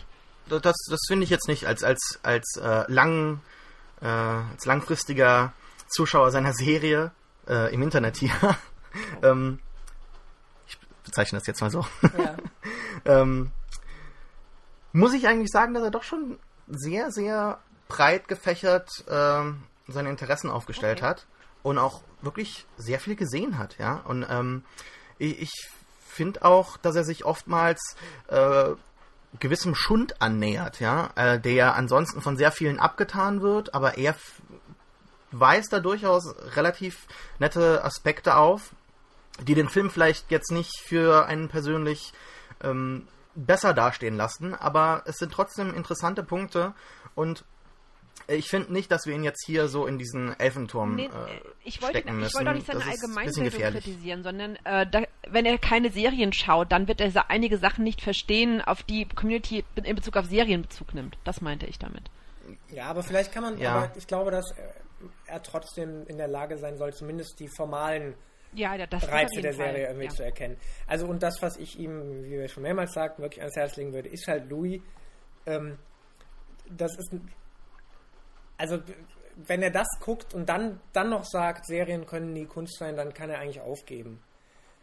das, das finde ich jetzt nicht als, als, als äh, lang, äh, als langfristiger Zuschauer seiner Serie äh, im Internet hier. ähm, ich bezeichne das jetzt mal so. Ja. ähm, muss ich eigentlich sagen, dass er doch schon sehr, sehr breit gefächert ähm, seine Interessen aufgestellt okay. hat und auch wirklich sehr viel gesehen hat, ja. Und ähm, ich, ich finde auch, dass er sich oftmals äh, gewissem Schund annähert, ja, äh, der ansonsten von sehr vielen abgetan wird, aber er weist da durchaus relativ nette Aspekte auf, die den Film vielleicht jetzt nicht für einen persönlich ähm, besser dastehen lassen, aber es sind trotzdem interessante Punkte und ich finde nicht, dass wir ihn jetzt hier so in diesen Elfenturm nee, äh, ich wollte, stecken müssen. Ich wollte auch nicht seine Allgemeinbildung kritisieren, sondern äh, da, wenn er keine Serien schaut, dann wird er einige Sachen nicht verstehen, auf die Community in Bezug auf Serien Bezug nimmt. Das meinte ich damit. Ja, aber vielleicht kann man, ja. aber ich glaube, dass er trotzdem in der Lage sein soll, zumindest die formalen ja, Reize der Serie Fall. irgendwie ja. zu erkennen. Also und das, was ich ihm, wie wir schon mehrmals sagten, wirklich ans Herz legen würde, ist halt Louis. Ähm, das ist also wenn er das guckt und dann, dann noch sagt, Serien können nie Kunst sein, dann kann er eigentlich aufgeben.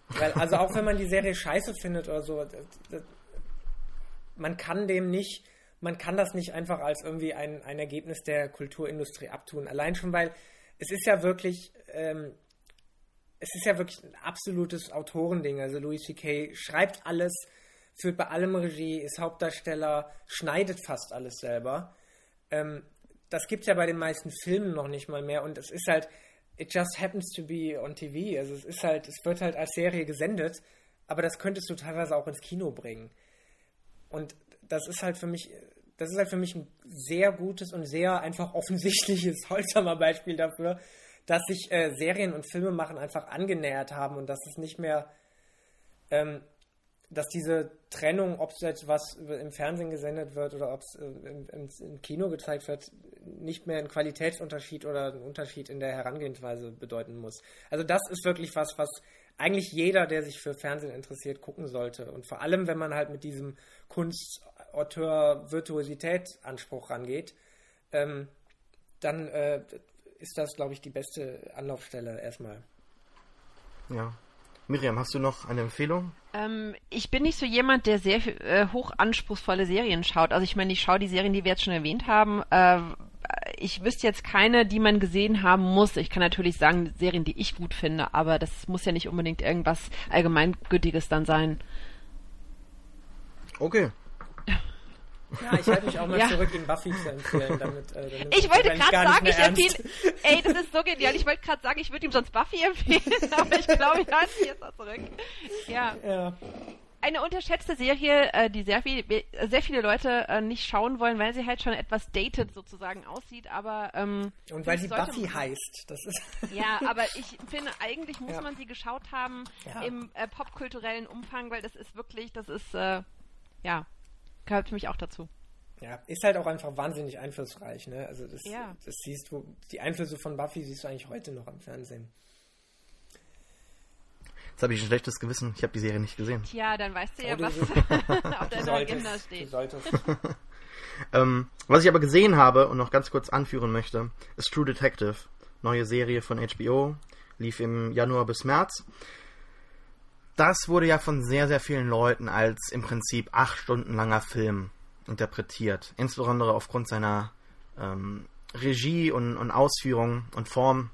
Weil, also auch wenn man die Serie scheiße findet oder so, das, das, man kann dem nicht man kann das nicht einfach als irgendwie ein, ein Ergebnis der Kulturindustrie abtun. Allein schon, weil es ist ja wirklich, ähm, es ist ja wirklich ein absolutes Autorending. Also Louis C.K. schreibt alles, führt bei allem Regie, ist Hauptdarsteller, schneidet fast alles selber. Ähm, das gibt es ja bei den meisten Filmen noch nicht mal mehr und es ist halt, it just happens to be on TV. Also es ist halt, es wird halt als Serie gesendet, aber das könntest du teilweise auch ins Kino bringen. Und das ist halt für mich, das ist halt für mich ein sehr gutes und sehr einfach offensichtliches Holzhammer Beispiel dafür, dass sich äh, Serien und Filme machen einfach angenähert haben und dass es nicht mehr, ähm, dass diese Trennung, ob es jetzt was im Fernsehen gesendet wird oder ob es äh, im, im, im, Kino gezeigt wird, nicht mehr einen Qualitätsunterschied oder einen Unterschied in der Herangehensweise bedeuten muss. Also das ist wirklich was, was eigentlich jeder, der sich für Fernsehen interessiert, gucken sollte. Und vor allem, wenn man halt mit diesem Kunst-Auteur-Virtuosität-Anspruch rangeht, ähm, dann äh, ist das, glaube ich, die beste Anlaufstelle erstmal. Ja. Miriam, hast du noch eine Empfehlung? Ähm, ich bin nicht so jemand, der sehr äh, hoch anspruchsvolle Serien schaut. Also ich meine, ich schaue die Serien, die wir jetzt schon erwähnt haben. Äh, ich wüsste jetzt keine, die man gesehen haben muss. Ich kann natürlich sagen, Serien, die ich gut finde, aber das muss ja nicht unbedingt irgendwas Allgemeingültiges dann sein. Okay. Ja, ich halte mich auch mal ja. zurück, ihn Buffy zu empfehlen. Damit, äh, damit ich wollte gerade sagen, ich empfehle. Ey, das ist so genial. Ich wollte gerade sagen, ich würde ihm sonst Buffy empfehlen, aber ich glaube, ich halte mich jetzt mal zurück. Ja. ja. Eine unterschätzte Serie, äh, die sehr, viel, sehr viele Leute äh, nicht schauen wollen, weil sie halt schon etwas dated sozusagen aussieht, aber. Ähm, Und weil sie Buffy heißt. Das ist ja, aber ich finde, eigentlich muss ja. man sie geschaut haben im äh, popkulturellen Umfang, weil das ist wirklich, das ist, äh, ja, gehört für mich auch dazu. Ja, ist halt auch einfach wahnsinnig einflussreich, ne? Also das, ja. das siehst du, die Einflüsse von Buffy siehst du eigentlich heute noch am Fernsehen. Jetzt habe ich ein schlechtes Gewissen, ich habe die Serie nicht gesehen. Tja, dann weißt du ja, was auf deiner Agenda steht. ähm, was ich aber gesehen habe und noch ganz kurz anführen möchte, ist True Detective. Neue Serie von HBO, lief im Januar bis März das wurde ja von sehr, sehr vielen Leuten als im Prinzip acht Stunden langer Film interpretiert. Insbesondere aufgrund seiner ähm, Regie und, und Ausführung und Form,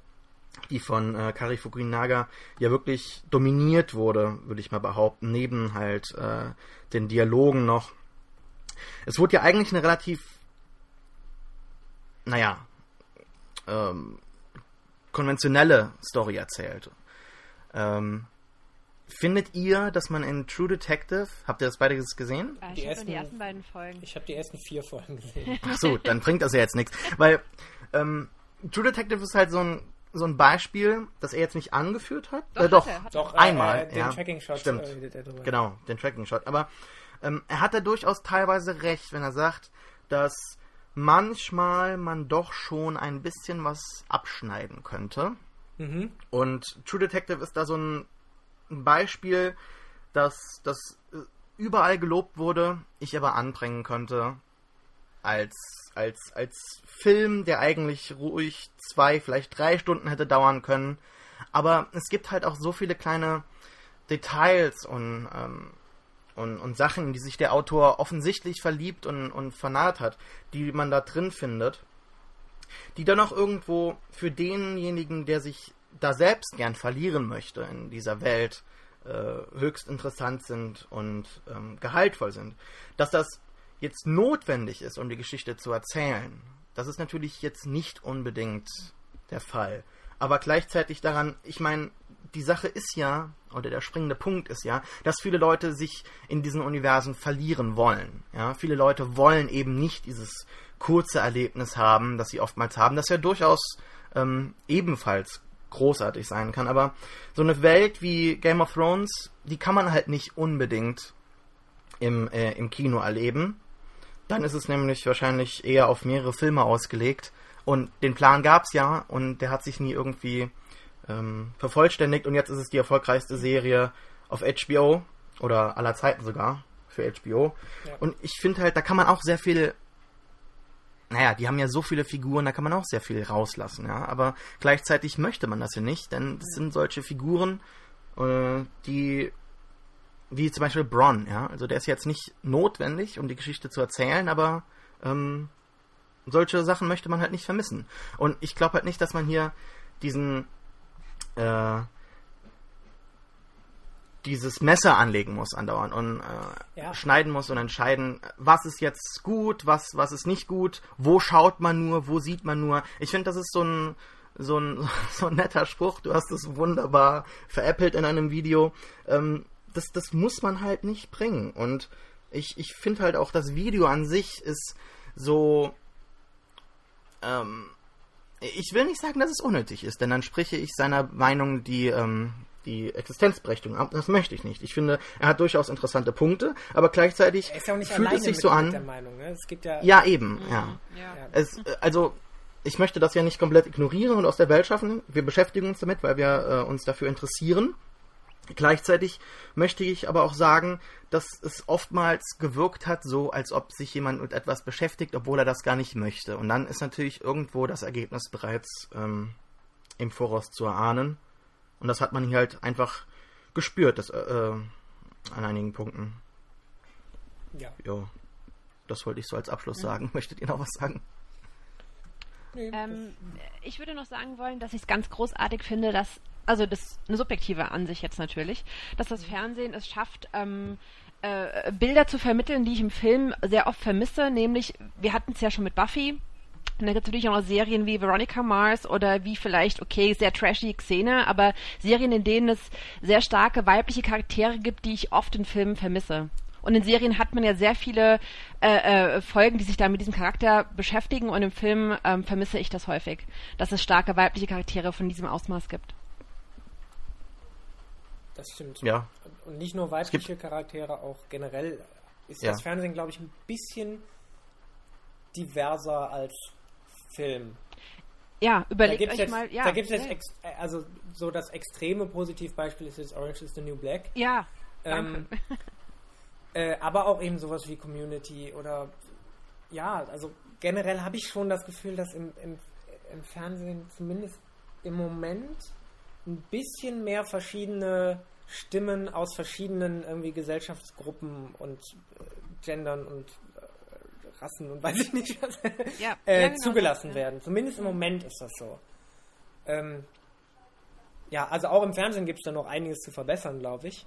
die von äh, Kari Fukunaga ja wirklich dominiert wurde, würde ich mal behaupten, neben halt äh, den Dialogen noch. Es wurde ja eigentlich eine relativ, naja, ähm, konventionelle Story erzählt. Ähm, Findet ihr, dass man in True Detective, habt ihr das beide gesehen? Ah, ich habe die ersten beiden Folgen. Ich habe die ersten vier Folgen gesehen. Ach so, dann bringt das ja jetzt nichts. Weil ähm, True Detective ist halt so ein, so ein Beispiel, das er jetzt nicht angeführt hat. Doch, äh, doch, hat doch einmal. Äh, den ja, Tracking-Shot. Stimmt. Äh, genau, den Tracking-Shot. Aber ähm, er hat da durchaus teilweise recht, wenn er sagt, dass manchmal man doch schon ein bisschen was abschneiden könnte. Mhm. Und True Detective ist da so ein ein Beispiel, dass das äh, überall gelobt wurde, ich aber anbringen könnte als, als, als Film, der eigentlich ruhig zwei, vielleicht drei Stunden hätte dauern können. Aber es gibt halt auch so viele kleine Details und, ähm, und, und Sachen, in die sich der Autor offensichtlich verliebt und, und vernarrt hat, die man da drin findet, die dann auch irgendwo für denjenigen, der sich da selbst gern verlieren möchte in dieser Welt, äh, höchst interessant sind und ähm, gehaltvoll sind. Dass das jetzt notwendig ist, um die Geschichte zu erzählen, das ist natürlich jetzt nicht unbedingt der Fall. Aber gleichzeitig daran, ich meine, die Sache ist ja, oder der springende Punkt ist ja, dass viele Leute sich in diesen Universen verlieren wollen. Ja, viele Leute wollen eben nicht dieses kurze Erlebnis haben, das sie oftmals haben, das ja durchaus ähm, ebenfalls großartig sein kann. Aber so eine Welt wie Game of Thrones, die kann man halt nicht unbedingt im, äh, im Kino erleben. Dann ist es nämlich wahrscheinlich eher auf mehrere Filme ausgelegt. Und den Plan gab es ja und der hat sich nie irgendwie ähm, vervollständigt. Und jetzt ist es die erfolgreichste Serie auf HBO oder aller Zeiten sogar für HBO. Ja. Und ich finde halt, da kann man auch sehr viel naja, die haben ja so viele Figuren, da kann man auch sehr viel rauslassen, ja. Aber gleichzeitig möchte man das ja nicht, denn das sind solche Figuren, äh, die wie zum Beispiel Bronn, ja. Also der ist jetzt nicht notwendig, um die Geschichte zu erzählen, aber ähm, solche Sachen möchte man halt nicht vermissen. Und ich glaube halt nicht, dass man hier diesen äh, dieses Messer anlegen muss andauernd und äh, ja. schneiden muss und entscheiden, was ist jetzt gut, was was ist nicht gut, wo schaut man nur, wo sieht man nur. Ich finde, das ist so ein so ein so ein netter Spruch. Du hast es wunderbar veräppelt in einem Video. Ähm, das das muss man halt nicht bringen und ich ich finde halt auch das Video an sich ist so ähm, ich will nicht sagen, dass es unnötig ist, denn dann spreche ich seiner Meinung die, ähm, die Existenzberechtigung ab. Das möchte ich nicht. Ich finde, er hat durchaus interessante Punkte, aber gleichzeitig ja fühlt es sich so an. Meinung, ne? ja, ja, eben, mhm. ja. ja. Es, äh, also, ich möchte das ja nicht komplett ignorieren und aus der Welt schaffen. Wir beschäftigen uns damit, weil wir äh, uns dafür interessieren. Gleichzeitig möchte ich aber auch sagen, dass es oftmals gewirkt hat, so als ob sich jemand mit etwas beschäftigt, obwohl er das gar nicht möchte. Und dann ist natürlich irgendwo das Ergebnis bereits ähm, im Voraus zu erahnen. Und das hat man hier halt einfach gespürt, das, äh, äh an einigen Punkten. Ja. Jo. Das wollte ich so als Abschluss ja. sagen. Möchtet ihr noch was sagen? Ähm, ich würde noch sagen wollen, dass ich es ganz großartig finde, dass also das ist eine subjektive Ansicht jetzt natürlich, dass das Fernsehen es schafft, ähm, äh, Bilder zu vermitteln, die ich im Film sehr oft vermisse, nämlich, wir hatten es ja schon mit Buffy, und dann gibt es natürlich auch noch Serien wie Veronica Mars oder wie vielleicht, okay, sehr trashy Xena, aber Serien, in denen es sehr starke weibliche Charaktere gibt, die ich oft in Filmen vermisse. Und in Serien hat man ja sehr viele äh, äh, Folgen, die sich da mit diesem Charakter beschäftigen und im Film ähm, vermisse ich das häufig, dass es starke weibliche Charaktere von diesem Ausmaß gibt. Das stimmt. Ja. Und nicht nur weibliche Charaktere, auch generell ist ja. das Fernsehen, glaube ich, ein bisschen diverser als Film. Ja, überlegt euch jetzt, mal. Ja, da gibt es jetzt, also so das extreme Positivbeispiel ist jetzt Orange is the New Black. Ja, ähm, äh, aber auch eben sowas wie Community oder ja, also generell habe ich schon das Gefühl, dass im, im, im Fernsehen zumindest im Moment ein bisschen mehr verschiedene Stimmen aus verschiedenen irgendwie Gesellschaftsgruppen und äh, Gendern und Rassen und weiß ich nicht was ja, äh, genau zugelassen das, werden. Zumindest im Moment ist das so. Ähm, ja, also auch im Fernsehen gibt es da noch einiges zu verbessern, glaube ich.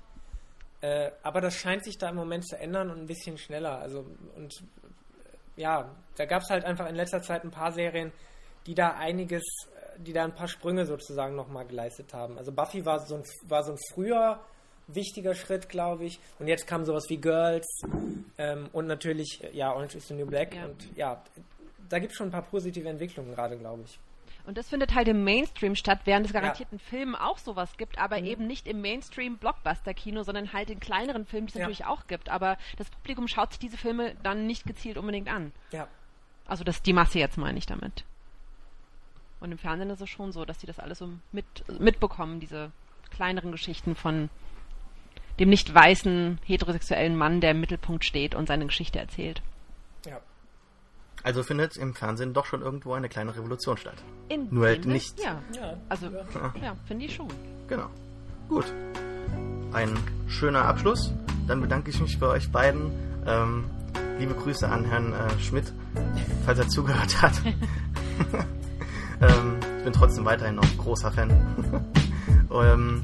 Äh, aber das scheint sich da im Moment zu ändern und ein bisschen schneller. Also und ja, da gab es halt einfach in letzter Zeit ein paar Serien, die da einiges die da ein paar Sprünge sozusagen nochmal geleistet haben. Also Buffy war so ein, war so ein früher wichtiger Schritt, glaube ich. Und jetzt kam sowas wie Girls ähm, und natürlich, ja, Orange is the New Black. Ja. Und ja, da gibt es schon ein paar positive Entwicklungen gerade, glaube ich. Und das findet halt im Mainstream statt, während es garantiert ja. Filmen auch sowas gibt, aber mhm. eben nicht im Mainstream-Blockbuster-Kino, sondern halt in kleineren Filmen, die es ja. natürlich auch gibt. Aber das Publikum schaut sich diese Filme dann nicht gezielt unbedingt an. Ja. Also das die Masse jetzt meine ich damit. Und im Fernsehen ist es schon so, dass die das alles so mit, mitbekommen, diese kleineren Geschichten von dem nicht weißen heterosexuellen Mann, der im Mittelpunkt steht und seine Geschichte erzählt. Ja. Also findet im Fernsehen doch schon irgendwo eine kleine Revolution statt. In Nur halt nicht. Ja. ja. Also, ja, ja finde ich schon. Genau. Gut. Ein schöner Abschluss. Dann bedanke ich mich bei euch beiden. Ähm, liebe Grüße an Herrn äh, Schmidt, falls er zugehört hat. Ähm, ich bin trotzdem weiterhin noch großer Fan. ähm,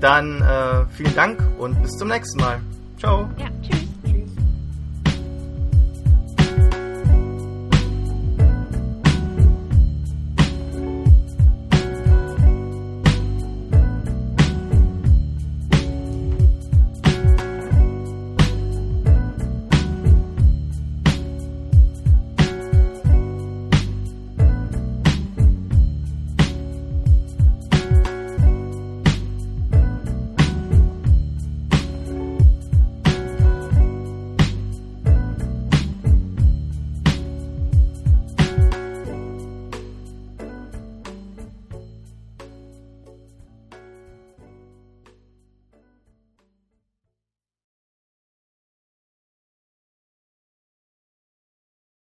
dann äh, vielen Dank und bis zum nächsten Mal. Ciao. Ja, tschüss.